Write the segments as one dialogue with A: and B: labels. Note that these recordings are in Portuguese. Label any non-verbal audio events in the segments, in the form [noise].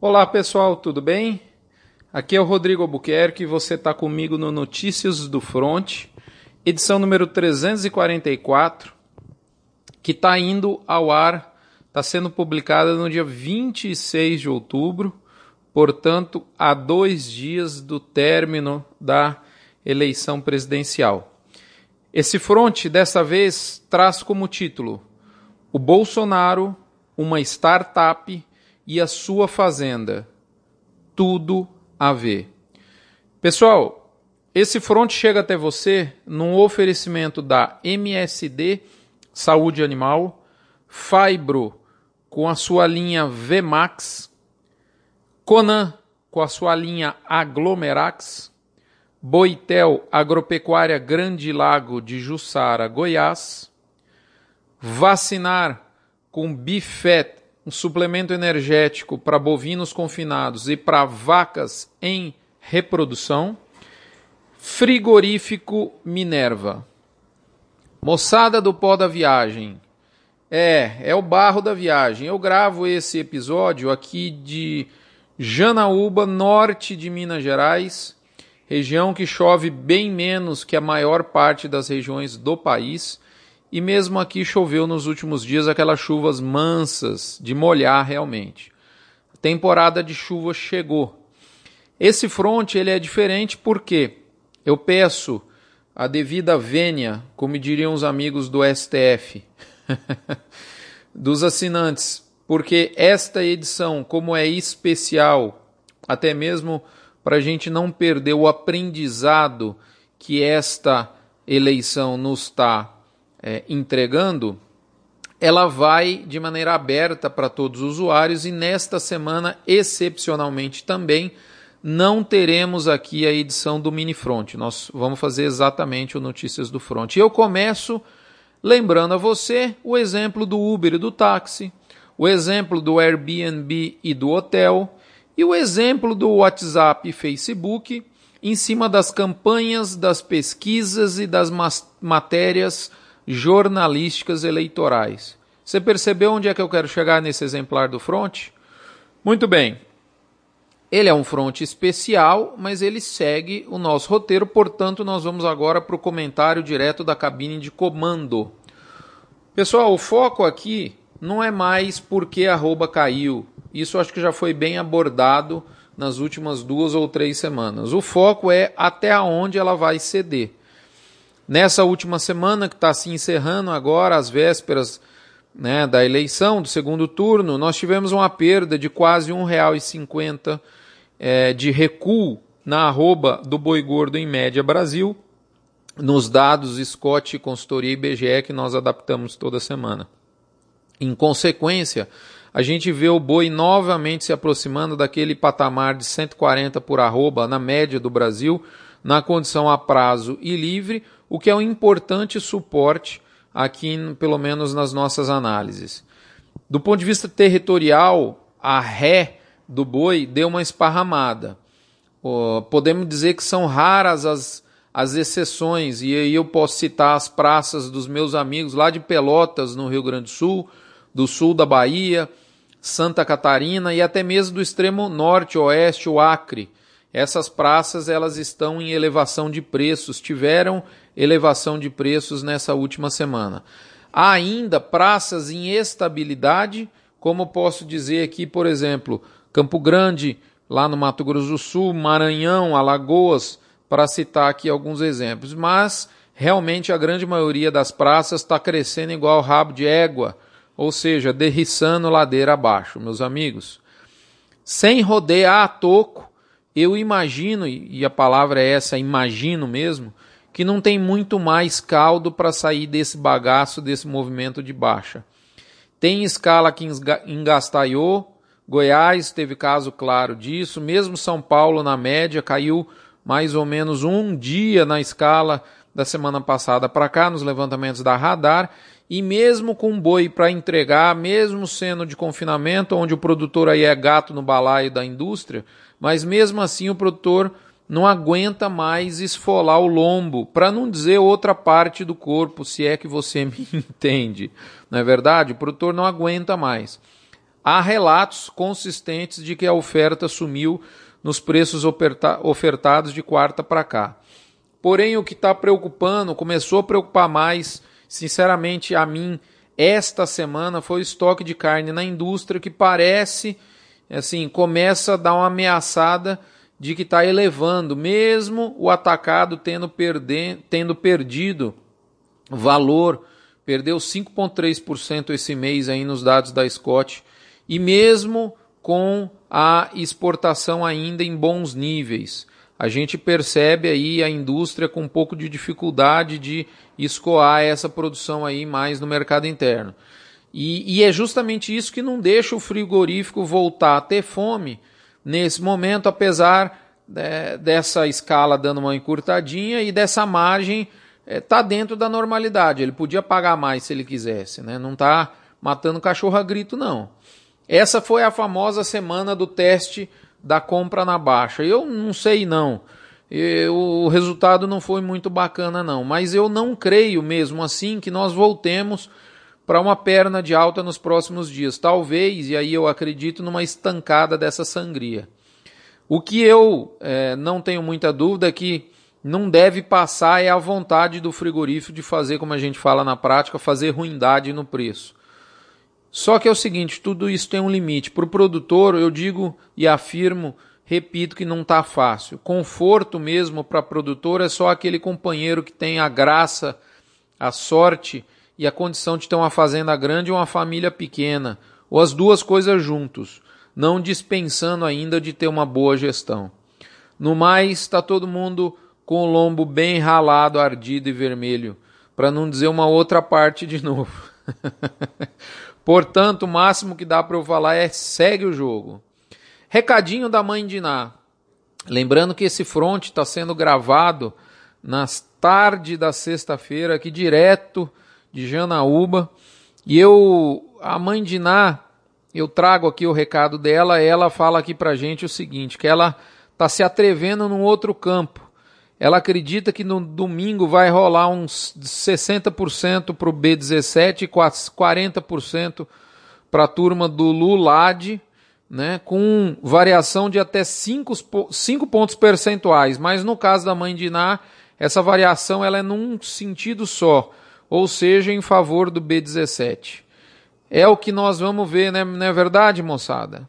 A: Olá pessoal, tudo bem? Aqui é o Rodrigo Albuquerque e você está comigo no Notícias do Front, edição número 344, que está indo ao ar, está sendo publicada no dia 26 de outubro, portanto, há dois dias do término da eleição presidencial. Esse front, dessa vez, traz como título O Bolsonaro, uma startup e a sua fazenda. Tudo a ver. Pessoal, esse front chega até você num oferecimento da MSD Saúde Animal, Fibro com a sua linha VMAX, Conan com a sua linha Aglomerax, Boitel Agropecuária Grande Lago de Jussara, Goiás, Vacinar com Bifet um suplemento energético para bovinos confinados e para vacas em reprodução. Frigorífico Minerva. Moçada do pó da viagem. É, é o barro da viagem. Eu gravo esse episódio aqui de Janaúba, norte de Minas Gerais, região que chove bem menos que a maior parte das regiões do país. E mesmo aqui choveu nos últimos dias aquelas chuvas mansas, de molhar realmente. A temporada de chuva chegou. Esse fronte ele é diferente porque eu peço a devida vênia, como diriam os amigos do STF, [laughs] dos assinantes, porque esta edição, como é especial, até mesmo para a gente não perder o aprendizado que esta eleição nos está é, entregando, ela vai de maneira aberta para todos os usuários e nesta semana, excepcionalmente também, não teremos aqui a edição do Mini Front. Nós vamos fazer exatamente o Notícias do Front. Eu começo lembrando a você o exemplo do Uber e do táxi, o exemplo do Airbnb e do hotel e o exemplo do WhatsApp e Facebook em cima das campanhas, das pesquisas e das matérias jornalísticas eleitorais. Você percebeu onde é que eu quero chegar nesse exemplar do front? Muito bem. Ele é um front especial, mas ele segue o nosso roteiro, portanto, nós vamos agora para o comentário direto da cabine de comando. Pessoal, o foco aqui não é mais porque arroba caiu. Isso acho que já foi bem abordado nas últimas duas ou três semanas. O foco é até onde ela vai ceder. Nessa última semana que está se encerrando agora, às vésperas né, da eleição, do segundo turno, nós tivemos uma perda de quase R$ 1,50 é, de recuo na arroba do boi gordo em média Brasil, nos dados Scott, consultoria IBGE que nós adaptamos toda semana. Em consequência, a gente vê o boi novamente se aproximando daquele patamar de 140 por arroba na média do Brasil, na condição a prazo e livre, o que é um importante suporte aqui, pelo menos nas nossas análises. Do ponto de vista territorial, a ré do boi deu uma esparramada. podemos dizer que são raras as, as exceções, e aí eu posso citar as praças dos meus amigos lá de Pelotas, no Rio Grande do Sul, do sul da Bahia, Santa Catarina e até mesmo do extremo norte, oeste, o Acre. Essas praças elas estão em elevação de preços, tiveram elevação de preços nessa última semana. Há ainda praças em estabilidade, como posso dizer aqui, por exemplo, Campo Grande, lá no Mato Grosso do Sul, Maranhão, Alagoas, para citar aqui alguns exemplos. Mas realmente a grande maioria das praças está crescendo igual rabo de égua, ou seja, derriçando ladeira abaixo, meus amigos. Sem rodear a toco, eu imagino, e a palavra é essa, imagino mesmo, que não tem muito mais caldo para sair desse bagaço, desse movimento de baixa. Tem escala que engastaiou, Goiás teve caso claro disso, mesmo São Paulo na média caiu mais ou menos um dia na escala da semana passada para cá, nos levantamentos da radar, e mesmo com boi para entregar, mesmo sendo de confinamento, onde o produtor aí é gato no balaio da indústria, mas mesmo assim o produtor não aguenta mais esfolar o lombo, para não dizer outra parte do corpo, se é que você [laughs] me entende. Não é verdade? O produtor não aguenta mais. há relatos consistentes de que a oferta sumiu nos preços ofertados de quarta para cá. Porém, o que está preocupando, começou a preocupar mais, sinceramente, a mim, esta semana foi o estoque de carne na indústria que parece, assim, começa a dar uma ameaçada de que está elevando, mesmo o atacado tendo, perder, tendo perdido valor, perdeu 5,3% esse mês aí nos dados da Scott, e mesmo com a exportação ainda em bons níveis. A gente percebe aí a indústria com um pouco de dificuldade de escoar essa produção aí mais no mercado interno. E, e é justamente isso que não deixa o frigorífico voltar a ter fome nesse momento, apesar de, dessa escala dando uma encurtadinha e dessa margem está é, dentro da normalidade. Ele podia pagar mais se ele quisesse, né? não está matando cachorro a grito, não. Essa foi a famosa semana do teste da compra na baixa. Eu não sei não. Eu, o resultado não foi muito bacana não, mas eu não creio mesmo assim que nós voltemos para uma perna de alta nos próximos dias. Talvez, e aí eu acredito, numa estancada dessa sangria. O que eu é, não tenho muita dúvida é que não deve passar é a vontade do frigorífico de fazer, como a gente fala na prática, fazer ruindade no preço. Só que é o seguinte, tudo isso tem um limite. Para o produtor, eu digo e afirmo, repito que não está fácil. Conforto mesmo para produtor é só aquele companheiro que tem a graça, a sorte e a condição de ter uma fazenda grande ou uma família pequena, ou as duas coisas juntos, não dispensando ainda de ter uma boa gestão. No mais, está todo mundo com o lombo bem ralado, ardido e vermelho, para não dizer uma outra parte de novo. [laughs] Portanto, o máximo que dá para eu falar é segue o jogo. Recadinho da mãe de Ná. Lembrando que esse front está sendo gravado nas tardes da sexta-feira, aqui direto de Janaúba. E eu, a mãe de Ná, eu trago aqui o recado dela. Ela fala aqui pra gente o seguinte: que ela está se atrevendo num outro campo. Ela acredita que no domingo vai rolar uns 60% para o B17 e 40% para a turma do Lulad, né, com variação de até 5, 5 pontos percentuais. Mas no caso da mãe de Iná, essa variação ela é num sentido só, ou seja, em favor do B17. É o que nós vamos ver, né? não é verdade, moçada?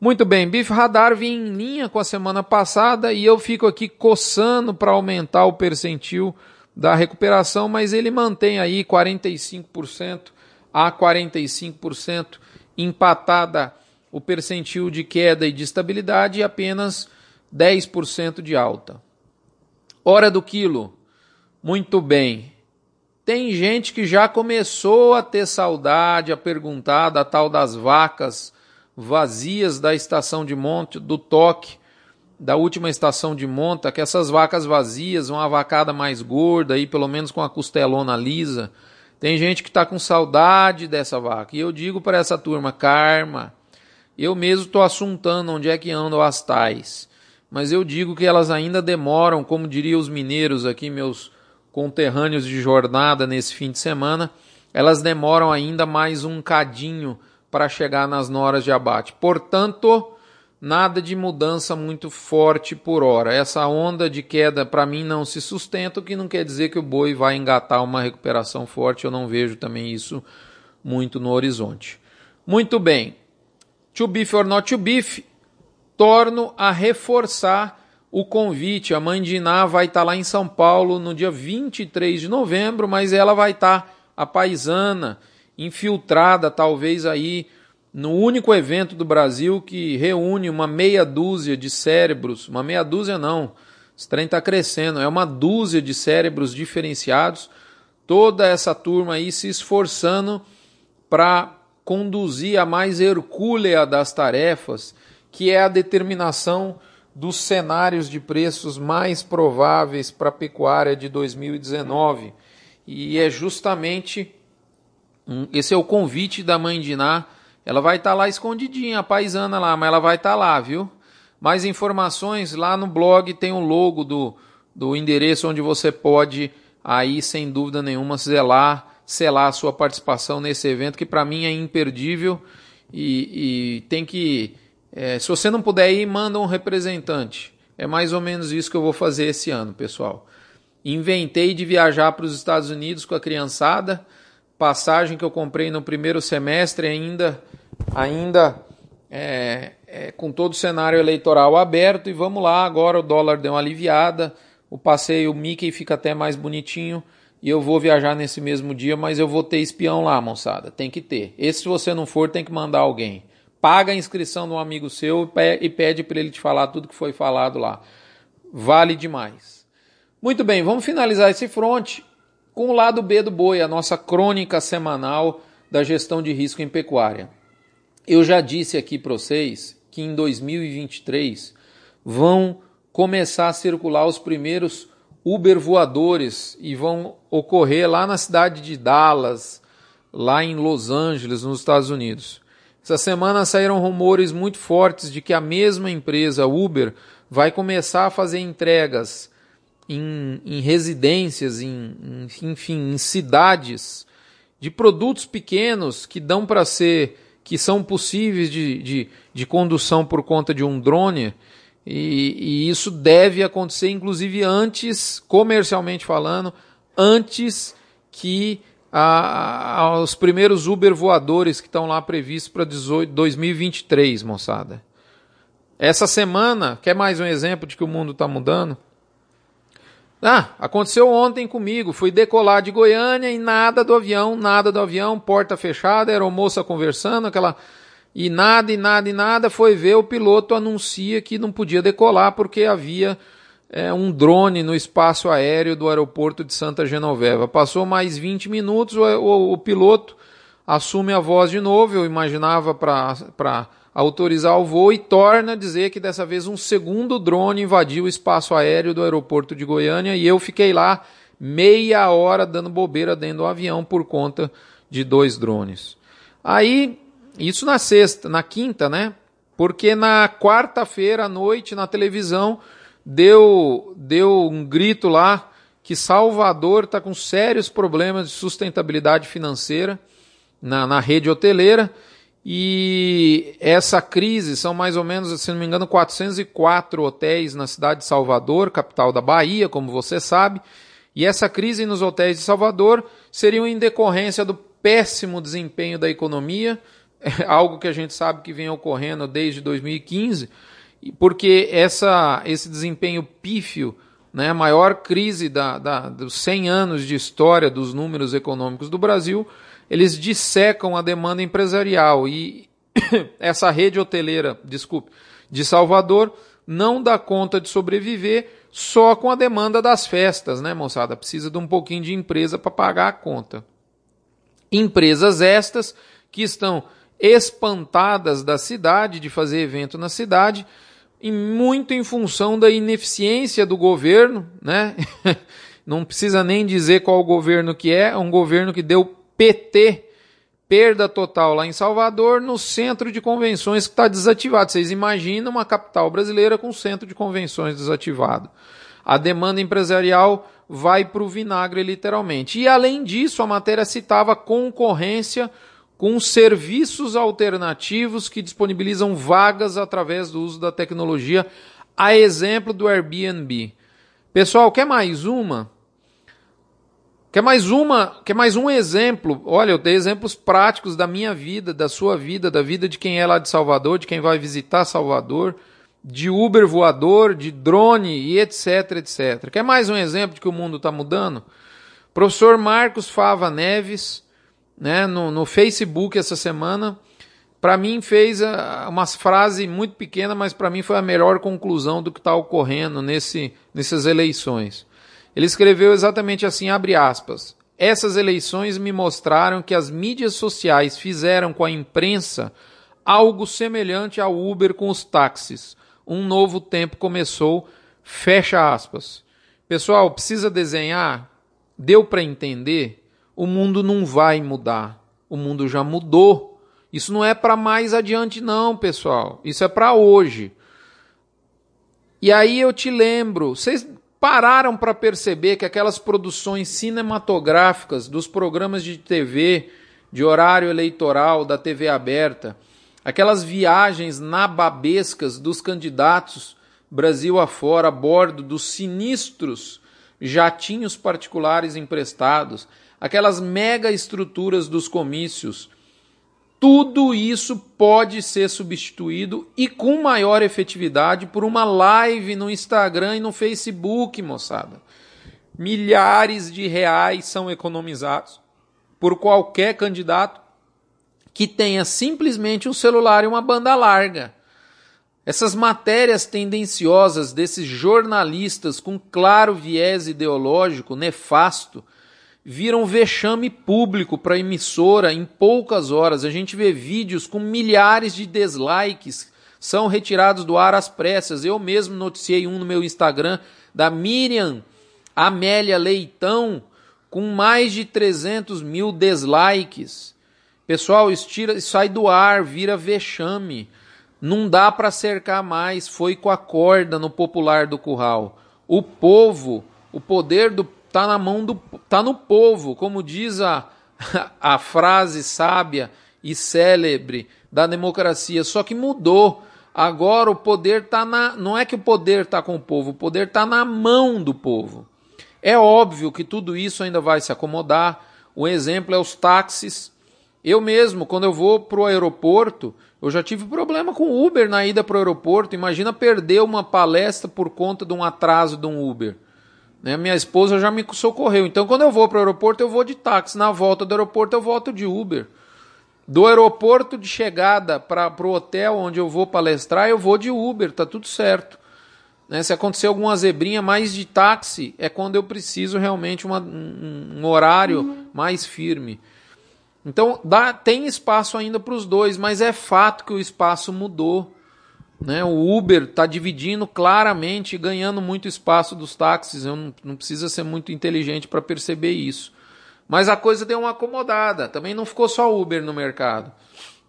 A: Muito bem, Bife Radar vinha em linha com a semana passada e eu fico aqui coçando para aumentar o percentil da recuperação, mas ele mantém aí 45% a 45%, empatada o percentil de queda e de estabilidade e apenas 10% de alta. Hora do quilo. Muito bem. Tem gente que já começou a ter saudade, a perguntar da tal das vacas vazias da estação de monte, do toque, da última estação de monta, que essas vacas vazias, uma vacada mais gorda, aí pelo menos com a costelona lisa. Tem gente que está com saudade dessa vaca. E eu digo para essa turma, karma. Eu mesmo estou assuntando onde é que andam as tais. Mas eu digo que elas ainda demoram, como diriam os mineiros aqui, meus conterrâneos de jornada nesse fim de semana, elas demoram ainda mais um cadinho para chegar nas noras de abate. Portanto, nada de mudança muito forte por hora. Essa onda de queda para mim não se sustenta, o que não quer dizer que o boi vai engatar uma recuperação forte. Eu não vejo também isso muito no horizonte. Muito bem. To beef or not to beef, torno a reforçar o convite. A mãe de Iná vai estar tá lá em São Paulo no dia 23 de novembro, mas ela vai estar tá a paisana infiltrada talvez aí no único evento do Brasil que reúne uma meia dúzia de cérebros, uma meia dúzia não, esse trem está crescendo, é uma dúzia de cérebros diferenciados, toda essa turma aí se esforçando para conduzir a mais hercúlea das tarefas, que é a determinação dos cenários de preços mais prováveis para a pecuária de 2019. E é justamente esse é o convite da mãe de Ná. Ela vai estar tá lá escondidinha, a paisana lá, mas ela vai estar tá lá, viu? Mais informações lá no blog tem o logo do, do endereço onde você pode aí sem dúvida nenhuma selar, selar a sua participação nesse evento que para mim é imperdível e, e tem que. É, se você não puder ir, manda um representante. É mais ou menos isso que eu vou fazer esse ano, pessoal. Inventei de viajar para os Estados Unidos com a criançada. Passagem que eu comprei no primeiro semestre ainda, ainda é, é, com todo o cenário eleitoral aberto. E vamos lá, agora o dólar deu uma aliviada. O passeio Mickey fica até mais bonitinho e eu vou viajar nesse mesmo dia, mas eu vou ter espião lá, moçada. Tem que ter. Esse, se você não for, tem que mandar alguém. Paga a inscrição de um amigo seu e pede para ele te falar tudo que foi falado lá. Vale demais. Muito bem, vamos finalizar esse fronte com o lado B do boi, a nossa crônica semanal da gestão de risco em pecuária. Eu já disse aqui para vocês que em 2023 vão começar a circular os primeiros Uber voadores e vão ocorrer lá na cidade de Dallas, lá em Los Angeles, nos Estados Unidos. Essa semana saíram rumores muito fortes de que a mesma empresa Uber vai começar a fazer entregas em, em residências, em, em, enfim, em cidades de produtos pequenos que dão para ser, que são possíveis de, de, de condução por conta de um drone. E, e, isso deve acontecer, inclusive, antes, comercialmente falando, antes que a, a, os primeiros Uber voadores que estão lá previstos para 2023, moçada. Essa semana, quer mais um exemplo de que o mundo está mudando? Ah, aconteceu ontem comigo. Fui decolar de Goiânia e nada do avião, nada do avião, porta fechada, era moça conversando, aquela e nada, e nada, e nada, foi ver o piloto anuncia que não podia decolar porque havia é, um drone no espaço aéreo do aeroporto de Santa Genoveva. Passou mais 20 minutos, o, o, o piloto assume a voz de novo, eu imaginava para autorizar o voo, e torna a dizer que dessa vez um segundo drone invadiu o espaço aéreo do aeroporto de Goiânia e eu fiquei lá meia hora dando bobeira dentro do avião por conta de dois drones. Aí isso na sexta, na quinta, né? Porque na quarta-feira à noite na televisão deu deu um grito lá que Salvador está com sérios problemas de sustentabilidade financeira na, na rede hoteleira e essa crise são mais ou menos, se não me engano, 404 hotéis na cidade de Salvador, capital da Bahia, como você sabe. E essa crise nos hotéis de Salvador seria em decorrência do péssimo desempenho da economia, [laughs] algo que a gente sabe que vem ocorrendo desde 2015, porque essa, esse desempenho pífio, né, a maior crise da, da, dos 100 anos de história dos números econômicos do Brasil, eles dissecam a demanda empresarial e [coughs] essa rede hoteleira, desculpe, de Salvador não dá conta de sobreviver só com a demanda das festas, né, moçada? Precisa de um pouquinho de empresa para pagar a conta. Empresas estas que estão espantadas da cidade, de fazer evento na cidade, e muito em função da ineficiência do governo, né? [laughs] Não precisa nem dizer qual governo que é, é um governo que deu PT, perda total lá em Salvador, no centro de convenções que está desativado. Vocês imaginam uma capital brasileira com centro de convenções desativado. A demanda empresarial vai para o vinagre, literalmente. E além disso, a matéria citava concorrência com serviços alternativos que disponibilizam vagas através do uso da tecnologia, a exemplo do Airbnb. Pessoal, quer mais uma? Quer mais uma? Quer mais um exemplo? Olha, eu dei exemplos práticos da minha vida, da sua vida, da vida de quem é lá de Salvador, de quem vai visitar Salvador, de Uber voador, de drone e etc, etc. Quer mais um exemplo de que o mundo está mudando? Professor Marcos Fava Neves, né, no, no Facebook essa semana, para mim fez a, uma frase muito pequena, mas para mim foi a melhor conclusão do que está ocorrendo nesse, nessas eleições. Ele escreveu exatamente assim, abre aspas, essas eleições me mostraram que as mídias sociais fizeram com a imprensa algo semelhante ao Uber com os táxis. Um novo tempo começou, fecha aspas. Pessoal, precisa desenhar? Deu para entender? O mundo não vai mudar. O mundo já mudou. Isso não é para mais adiante, não, pessoal. Isso é para hoje. E aí eu te lembro, vocês pararam para perceber que aquelas produções cinematográficas dos programas de TV, de horário eleitoral, da TV aberta, aquelas viagens nababescas dos candidatos Brasil afora a bordo dos sinistros jatinhos particulares emprestados, aquelas mega estruturas dos comícios, tudo isso pode ser substituído e com maior efetividade por uma live no Instagram e no Facebook, moçada. Milhares de reais são economizados por qualquer candidato que tenha simplesmente um celular e uma banda larga. Essas matérias tendenciosas desses jornalistas com claro viés ideológico nefasto viram vexame público para a emissora em poucas horas. A gente vê vídeos com milhares de dislikes, são retirados do ar às pressas. Eu mesmo noticiei um no meu Instagram da Miriam Amélia Leitão com mais de 300 mil dislikes. Pessoal, isso, tira, isso sai do ar, vira vexame. Não dá para cercar mais, foi com a corda no popular do curral. O povo, o poder do tá na mão do tá no povo, como diz a, [laughs] a frase sábia e célebre da democracia, só que mudou. Agora o poder tá na não é que o poder tá com o povo, o poder tá na mão do povo. É óbvio que tudo isso ainda vai se acomodar. O exemplo é os táxis. Eu mesmo, quando eu vou para o aeroporto, eu já tive problema com Uber na ida para o aeroporto. Imagina perder uma palestra por conta de um atraso de um Uber. Né? Minha esposa já me socorreu. Então, quando eu vou para o aeroporto, eu vou de táxi. Na volta do aeroporto, eu volto de Uber. Do aeroporto de chegada para o hotel onde eu vou palestrar, eu vou de Uber, tá tudo certo. Né? Se acontecer alguma zebrinha mais de táxi, é quando eu preciso realmente uma, um, um horário mais firme. Então dá, tem espaço ainda para os dois, mas é fato que o espaço mudou. Né? O Uber está dividindo claramente ganhando muito espaço dos táxis. Eu não, não precisa ser muito inteligente para perceber isso. Mas a coisa deu uma acomodada. Também não ficou só Uber no mercado.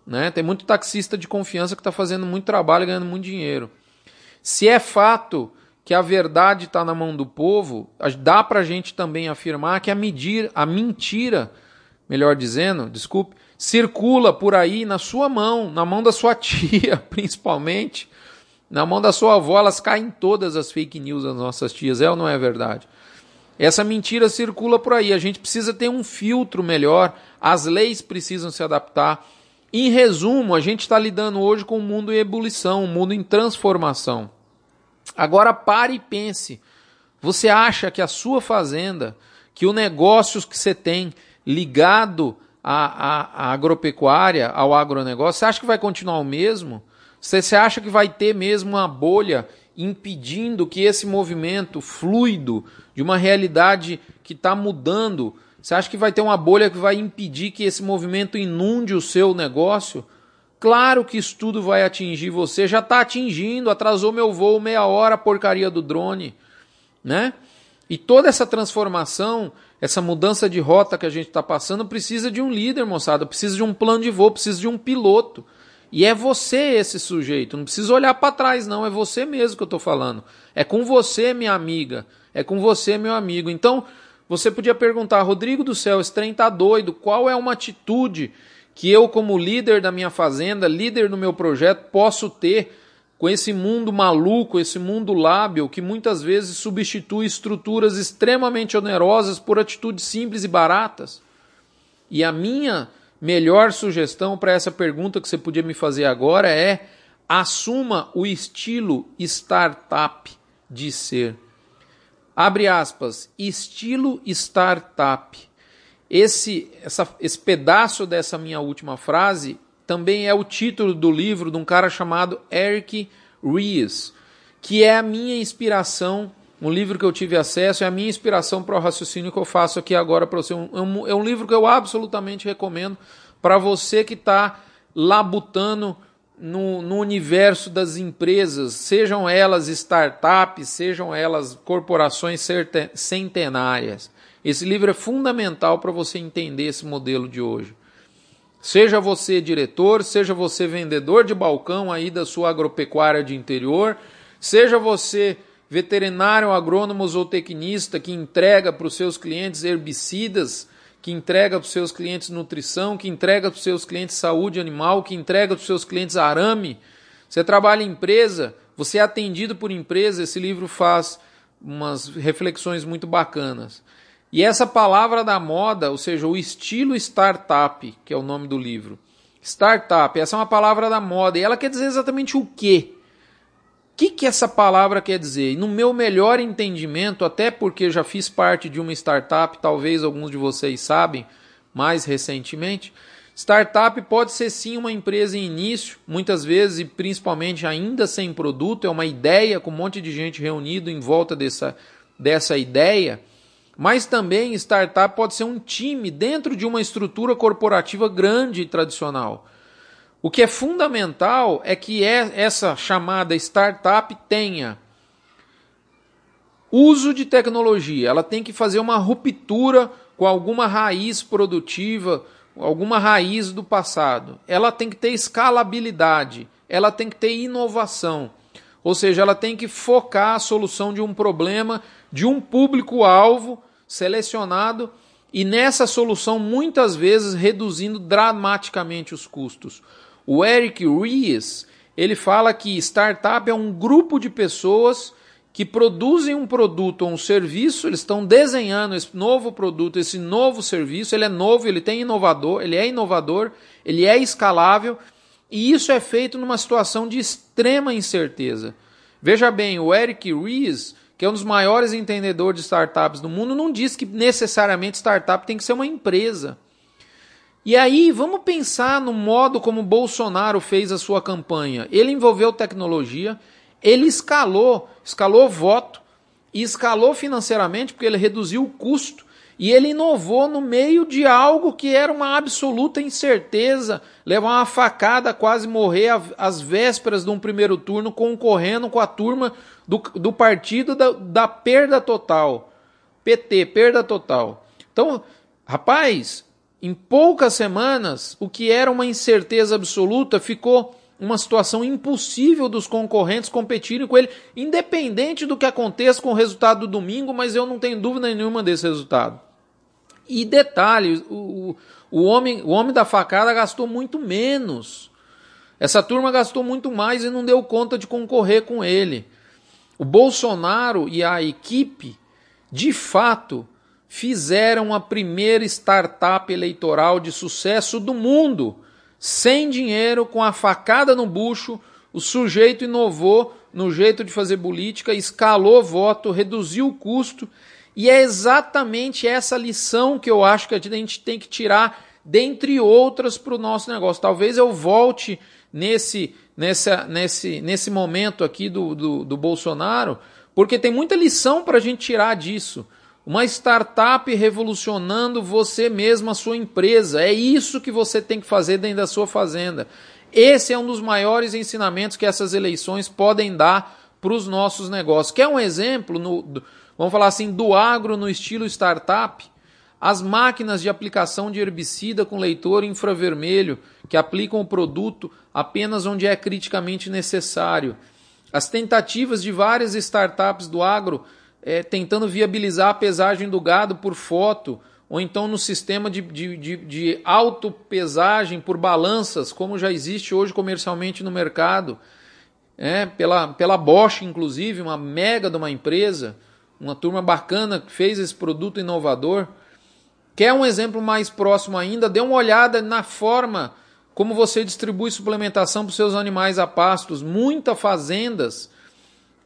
A: Né? Tem muito taxista de confiança que está fazendo muito trabalho e ganhando muito dinheiro. Se é fato que a verdade está na mão do povo, dá para a gente também afirmar que a, medir, a mentira melhor dizendo, desculpe, circula por aí na sua mão, na mão da sua [laughs] tia, principalmente, na mão da sua avó, elas caem todas as fake news das nossas tias, é ou não é verdade? Essa mentira circula por aí, a gente precisa ter um filtro melhor, as leis precisam se adaptar. Em resumo, a gente está lidando hoje com um mundo em ebulição, um mundo em transformação. Agora pare e pense. Você acha que a sua fazenda, que o negócio que você tem, ligado à agropecuária, ao agronegócio, você acha que vai continuar o mesmo? Você, você acha que vai ter mesmo uma bolha impedindo que esse movimento fluido de uma realidade que está mudando, você acha que vai ter uma bolha que vai impedir que esse movimento inunde o seu negócio? Claro que isso tudo vai atingir você, já está atingindo, atrasou meu voo meia hora a porcaria do drone, né? E toda essa transformação essa mudança de rota que a gente está passando precisa de um líder, moçada, precisa de um plano de voo, precisa de um piloto. E é você esse sujeito, não precisa olhar para trás, não, é você mesmo que eu estou falando. É com você, minha amiga, é com você, meu amigo. Então, você podia perguntar, Rodrigo do céu, esse trem está doido, qual é uma atitude que eu, como líder da minha fazenda, líder do meu projeto, posso ter com esse mundo maluco, esse mundo lábil que muitas vezes substitui estruturas extremamente onerosas por atitudes simples e baratas? E a minha melhor sugestão para essa pergunta que você podia me fazer agora é: assuma o estilo startup de ser. Abre aspas, estilo startup. Esse, essa, esse pedaço dessa minha última frase também é o título do livro de um cara chamado Eric Ries, que é a minha inspiração, um livro que eu tive acesso, é a minha inspiração para o raciocínio que eu faço aqui agora para você. É um, é um livro que eu absolutamente recomendo para você que está labutando no, no universo das empresas, sejam elas startups, sejam elas corporações centenárias. Esse livro é fundamental para você entender esse modelo de hoje. Seja você diretor, seja você vendedor de balcão aí da sua agropecuária de interior, seja você veterinário, agrônomo ou tecnista que entrega para os seus clientes herbicidas que entrega para os seus clientes nutrição, que entrega para os seus clientes saúde animal, que entrega para os seus clientes arame. Você trabalha em empresa, você é atendido por empresa, esse livro faz umas reflexões muito bacanas. E essa palavra da moda, ou seja, o estilo startup, que é o nome do livro. Startup, essa é uma palavra da moda e ela quer dizer exatamente o quê? O que, que essa palavra quer dizer? No meu melhor entendimento, até porque já fiz parte de uma startup, talvez alguns de vocês sabem, mais recentemente, startup pode ser sim uma empresa em início, muitas vezes e principalmente ainda sem produto, é uma ideia com um monte de gente reunido em volta dessa, dessa ideia. Mas também startup pode ser um time dentro de uma estrutura corporativa grande e tradicional. O que é fundamental é que é essa chamada startup tenha uso de tecnologia, ela tem que fazer uma ruptura com alguma raiz produtiva, alguma raiz do passado. Ela tem que ter escalabilidade, ela tem que ter inovação. Ou seja, ela tem que focar a solução de um problema de um público-alvo selecionado e nessa solução muitas vezes reduzindo dramaticamente os custos. O Eric Ries, ele fala que startup é um grupo de pessoas que produzem um produto ou um serviço, eles estão desenhando esse novo produto, esse novo serviço, ele é novo, ele tem inovador, ele é inovador, ele é escalável, e isso é feito numa situação de extrema incerteza. Veja bem, o Eric Ries, que é um dos maiores entendedores de startups do mundo, não diz que necessariamente startup tem que ser uma empresa. E aí, vamos pensar no modo como Bolsonaro fez a sua campanha. Ele envolveu tecnologia, ele escalou, escalou voto e escalou financeiramente porque ele reduziu o custo e ele inovou no meio de algo que era uma absoluta incerteza, levar uma facada, quase morrer às vésperas de um primeiro turno, concorrendo com a turma do, do partido da, da perda total. PT, perda total. Então, rapaz, em poucas semanas, o que era uma incerteza absoluta ficou uma situação impossível dos concorrentes competirem com ele, independente do que aconteça com o resultado do domingo, mas eu não tenho dúvida nenhuma desse resultado. E detalhe, o, o, homem, o homem da facada gastou muito menos. Essa turma gastou muito mais e não deu conta de concorrer com ele. O Bolsonaro e a equipe, de fato, fizeram a primeira startup eleitoral de sucesso do mundo. Sem dinheiro, com a facada no bucho, o sujeito inovou no jeito de fazer política, escalou voto, reduziu o custo, e é exatamente essa lição que eu acho que a gente tem que tirar, dentre outras, para o nosso negócio. Talvez eu volte nesse, nessa, nesse, nesse momento aqui do, do, do Bolsonaro, porque tem muita lição para a gente tirar disso. Uma startup revolucionando você mesmo, a sua empresa. É isso que você tem que fazer dentro da sua fazenda. Esse é um dos maiores ensinamentos que essas eleições podem dar para os nossos negócios. Quer um exemplo, no, vamos falar assim, do agro no estilo startup? As máquinas de aplicação de herbicida com leitor infravermelho, que aplicam o produto apenas onde é criticamente necessário. As tentativas de várias startups do agro é, tentando viabilizar a pesagem do gado por foto, ou então no sistema de, de, de, de autopesagem por balanças, como já existe hoje comercialmente no mercado, é, pela, pela Bosch, inclusive, uma mega de uma empresa, uma turma bacana que fez esse produto inovador. Quer um exemplo mais próximo ainda? Dê uma olhada na forma como você distribui suplementação para os seus animais a pastos. Muitas fazendas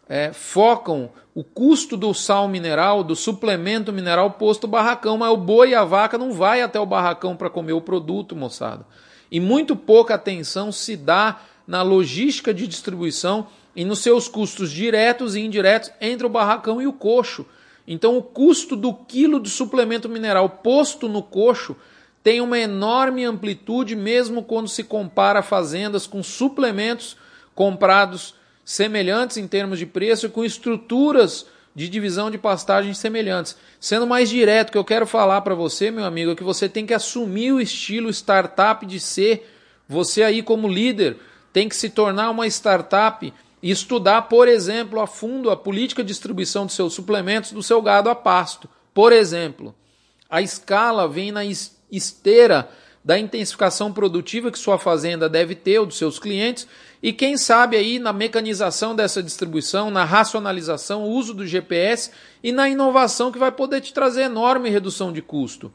A: é, focam o custo do sal mineral, do suplemento mineral posto barracão, mas o boi e a vaca não vai até o barracão para comer o produto, moçada. E muito pouca atenção se dá na logística de distribuição e nos seus custos diretos e indiretos entre o barracão e o coxo. Então, o custo do quilo de suplemento mineral posto no coxo tem uma enorme amplitude, mesmo quando se compara fazendas com suplementos comprados semelhantes em termos de preço com estruturas de divisão de pastagens semelhantes. Sendo mais direto, o que eu quero falar para você, meu amigo, é que você tem que assumir o estilo startup de ser. Você aí como líder tem que se tornar uma startup e estudar, por exemplo, a fundo a política de distribuição de seus suplementos do seu gado a pasto. Por exemplo, A escala vem na esteira da intensificação produtiva que sua fazenda deve ter ou dos seus clientes e quem sabe aí na mecanização dessa distribuição, na racionalização, uso do GPS e na inovação que vai poder te trazer enorme redução de custo.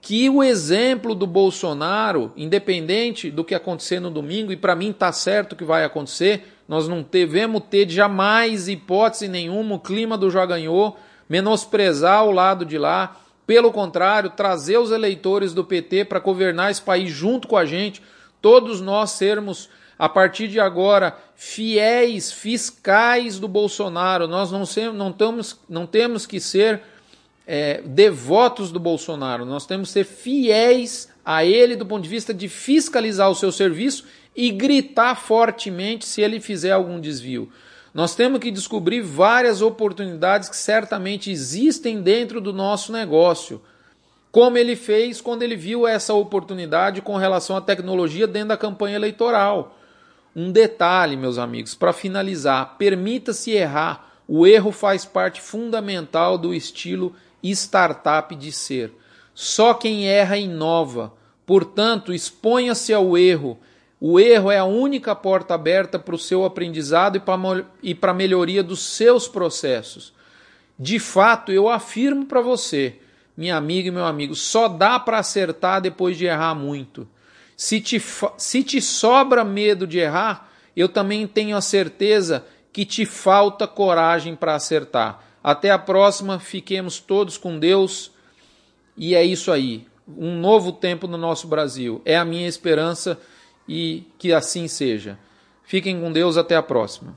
A: Que o exemplo do Bolsonaro, independente do que acontecer no domingo, e para mim está certo que vai acontecer, nós não devemos ter jamais hipótese nenhuma o clima do já ganhou, menosprezar o lado de lá, pelo contrário, trazer os eleitores do PT para governar esse país junto com a gente, todos nós sermos, a partir de agora, fiéis fiscais do Bolsonaro. Nós não, ser, não, temos, não temos que ser é, devotos do Bolsonaro, nós temos que ser fiéis a ele do ponto de vista de fiscalizar o seu serviço e gritar fortemente se ele fizer algum desvio. Nós temos que descobrir várias oportunidades que certamente existem dentro do nosso negócio. Como ele fez quando ele viu essa oportunidade com relação à tecnologia dentro da campanha eleitoral. Um detalhe, meus amigos, para finalizar: permita-se errar. O erro faz parte fundamental do estilo startup de ser. Só quem erra inova. Portanto, exponha-se ao erro o erro é a única porta aberta para o seu aprendizado e para a melhoria dos seus processos. De fato, eu afirmo para você, minha amiga e meu amigo, só dá para acertar depois de errar muito. Se te, se te sobra medo de errar, eu também tenho a certeza que te falta coragem para acertar. Até a próxima, fiquemos todos com Deus. E é isso aí. Um novo tempo no nosso Brasil. É a minha esperança e que assim seja. Fiquem com Deus, até a próxima.